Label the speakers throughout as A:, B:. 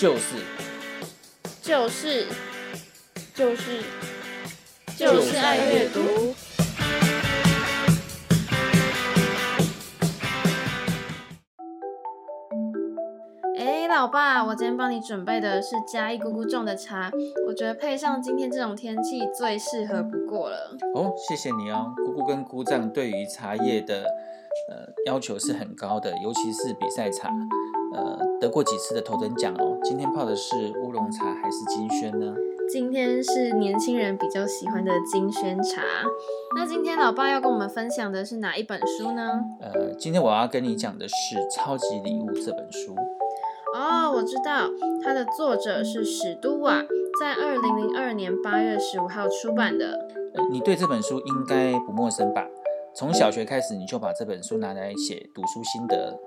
A: 就是
B: 就是就是就是爱阅读。哎，老爸，我今天帮你准备的是嘉义姑姑种的茶，我觉得配上今天这种天气最适合不过了。
A: 哦，谢谢你哦。姑姑跟姑丈对于茶叶的呃要求是很高的，尤其是比赛茶，呃得过几次的头等奖哦。今天泡的是乌龙茶还是金萱呢？
B: 今天是年轻人比较喜欢的金萱茶。那今天老爸要跟我们分享的是哪一本书呢？
A: 呃，今天我要跟你讲的是《超级礼物》这本书。
B: 哦，我知道，它的作者是史都瓦，在二零零二年八月十五号出版的。
A: 呃你对这本书应该不陌生吧？从小学开始你就把这本书拿来写读书心得。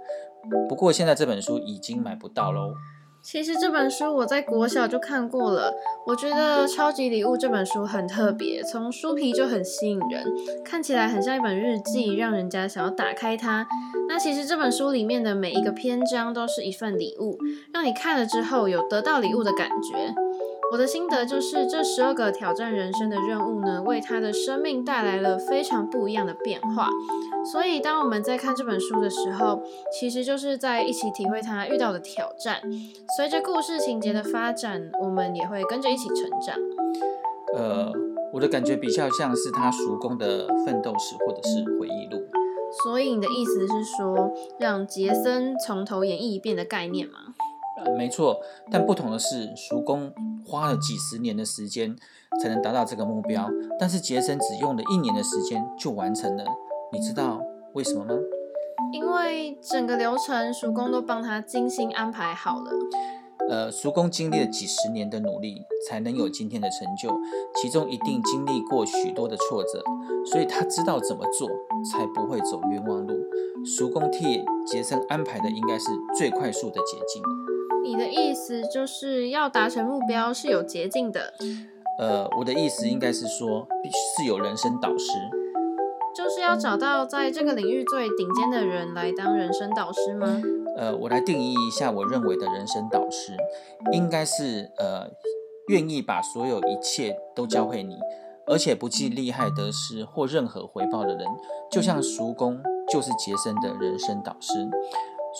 A: 不过现在这本书已经买不到喽。
B: 其实这本书我在国小就看过了，我觉得《超级礼物》这本书很特别，从书皮就很吸引人，看起来很像一本日记，让人家想要打开它。那其实这本书里面的每一个篇章都是一份礼物，让你看了之后有得到礼物的感觉。我的心得就是，这十二个挑战人生的任务呢，为他的生命带来了非常不一样的变化。所以，当我们在看这本书的时候，其实就是在一起体会他遇到的挑战。随着故事情节的发展，我们也会跟着一起成长。
A: 呃，我的感觉比较像是他叔公的奋斗史或者是回忆录。
B: 所以，你的意思是说，让杰森从头演绎一遍的概念吗？
A: 呃，没错，但不同的是，叔公花了几十年的时间才能达到这个目标，但是杰森只用了一年的时间就完成了。你知道为什么吗？
B: 因为整个流程叔公都帮他精心安排好了。
A: 呃，叔公经历了几十年的努力，才能有今天的成就，其中一定经历过许多的挫折，所以他知道怎么做，才不会走冤枉路。叔公替杰森安排的应该是最快速的捷径。
B: 你的意思就是要达成目标是有捷径的，
A: 呃，我的意思应该是说，必须是有人生导师。
B: 就是要找到在这个领域最顶尖的人来当人生导师吗？
A: 呃，我来定义一下我认为的人生导师，应该是呃，愿意把所有一切都教会你，而且不计利害得失或任何回报的人，就像叔公就是杰森的人生导师。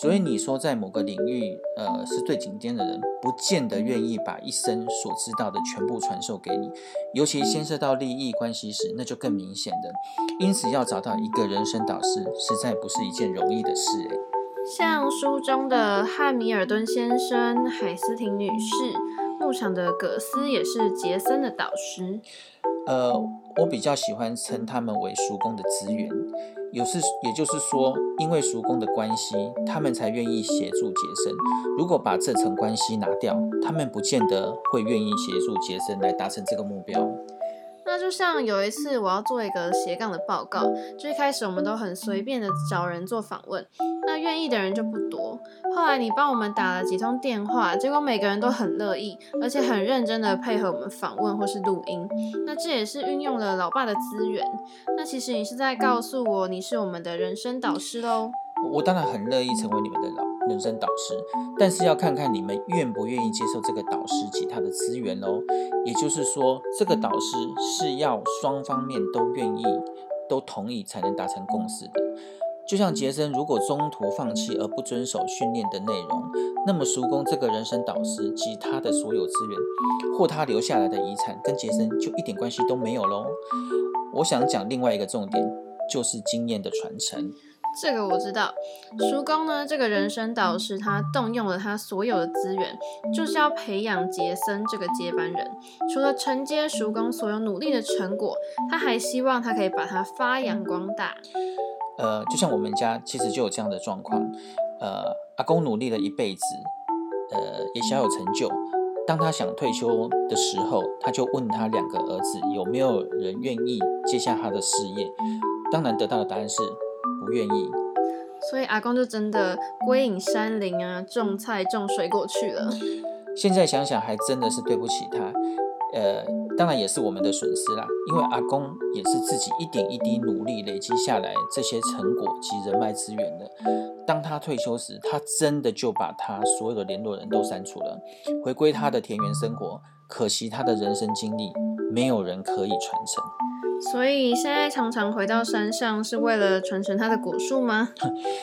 A: 所以你说在某个领域，呃，是最顶尖的人，不见得愿意把一生所知道的全部传授给你，尤其牵涉到利益关系时，那就更明显的。因此，要找到一个人生导师，实在不是一件容易的事诶。
B: 像书中的汉密尔顿先生、海斯廷女士，牧场的葛斯也是杰森的导师。
A: 呃，我比较喜欢称他们为叔公的资源，有是也就是说，因为叔公的关系，他们才愿意协助杰森。如果把这层关系拿掉，他们不见得会愿意协助杰森来达成这个目标。
B: 那就像有一次我要做一个斜杠的报告，最开始我们都很随便的找人做访问，那愿意的人就不多。后来你帮我们打了几通电话，结果每个人都很乐意，而且很认真的配合我们访问或是录音。那这也是运用了老爸的资源。那其实你是在告诉我，你是我们的人生导师喽。
A: 我当然很乐意成为你们的老人生导师，但是要看看你们愿不愿意接受这个导师及他的资源喽。也就是说，这个导师是要双方面都愿意、都同意才能达成共识的。就像杰森如果中途放弃而不遵守训练的内容，那么叔公这个人生导师及他的所有资源或他留下来的遗产，跟杰森就一点关系都没有喽。我想讲另外一个重点，就是经验的传承。
B: 这个我知道，叔公呢，这个人生导师，他动用了他所有的资源，就是要培养杰森这个接班人。除了承接叔公所有努力的成果，他还希望他可以把它发扬光大。
A: 呃，就像我们家其实就有这样的状况。呃，阿公努力了一辈子，呃，也小有成就。当他想退休的时候，他就问他两个儿子有没有人愿意接下他的事业。当然得到的答案是不愿意。
B: 所以阿公就真的归隐山林啊，种菜种水果去了。
A: 现在想想，还真的是对不起他。呃，当然也是我们的损失啦，因为阿公也是自己一点一滴努力累积下来这些成果及人脉资源的。当他退休时，他真的就把他所有的联络人都删除了，回归他的田园生活。可惜他的人生经历没有人可以传承，
B: 所以现在常常回到山上是为了传承他的果树吗？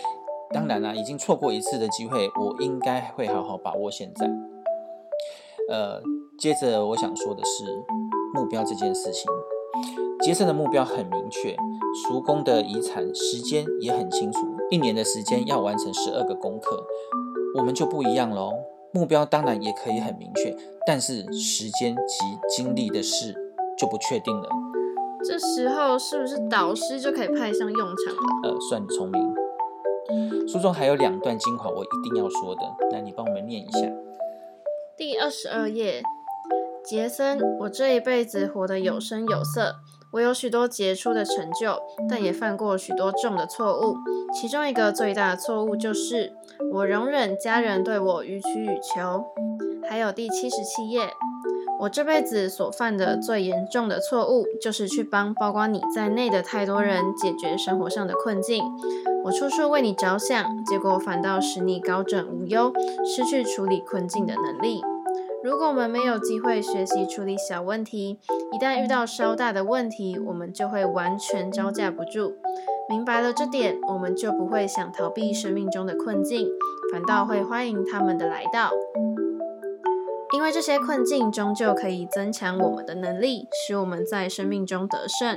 A: 当然啦，已经错过一次的机会，我应该会好好把握现在。呃，接着我想说的是目标这件事情。杰森的目标很明确，叔公的遗产时间也很清楚，一年的时间要完成十二个功课。我们就不一样喽，目标当然也可以很明确，但是时间及精力的事就不确定了。
B: 这时候是不是导师就可以派上用场了？
A: 呃，算你聪明。书中还有两段精华，我一定要说的，那你帮我们念一下。
B: 第二十二页，杰森，我这一辈子活得有声有色，我有许多杰出的成就，但也犯过许多重的错误。其中一个最大的错误就是，我容忍家人对我予取予求。还有第七十七页。我这辈子所犯的最严重的错误，就是去帮包括你在内的太多人解决生活上的困境。我处处为你着想，结果反倒使你高枕无忧，失去处理困境的能力。如果我们没有机会学习处理小问题，一旦遇到稍大的问题，我们就会完全招架不住。明白了这点，我们就不会想逃避生命中的困境，反倒会欢迎他们的来到。因为这些困境终究可以增强我们的能力，使我们在生命中得胜。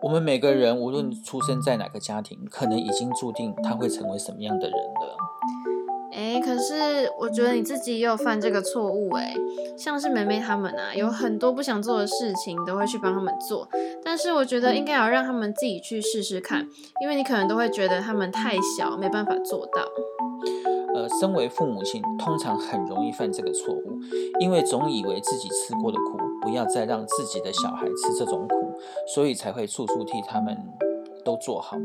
A: 我们每个人无论出生在哪个家庭，可能已经注定他会成为什么样的人了。
B: 哎，可是我觉得你自己也有犯这个错误哎，像是梅梅他们啊，有很多不想做的事情都会去帮他们做，但是我觉得应该要让他们自己去试试看，因为你可能都会觉得他们太小，没办法做到。
A: 身为父母亲，通常很容易犯这个错误，因为总以为自己吃过的苦，不要再让自己的小孩吃这种苦，所以才会处处替他们都做好，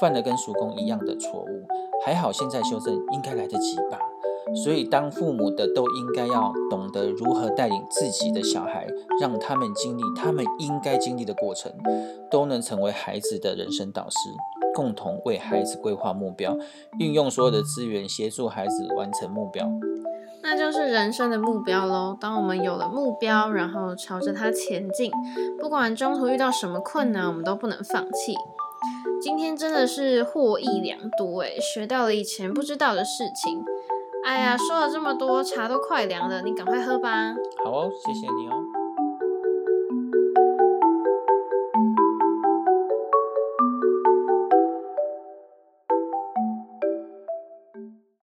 A: 犯了跟叔公一样的错误。还好现在修正应该来得及吧。所以当父母的都应该要懂得如何带领自己的小孩，让他们经历他们应该经历的过程，都能成为孩子的人生导师。共同为孩子规划目标，运用所有的资源协助孩子完成目标，
B: 那就是人生的目标喽。当我们有了目标，然后朝着它前进，不管中途遇到什么困难，我们都不能放弃。今天真的是获益良多诶，学到了以前不知道的事情。哎呀，说了这么多，茶都快凉了，你赶快喝吧。
A: 好哦，谢谢你哦。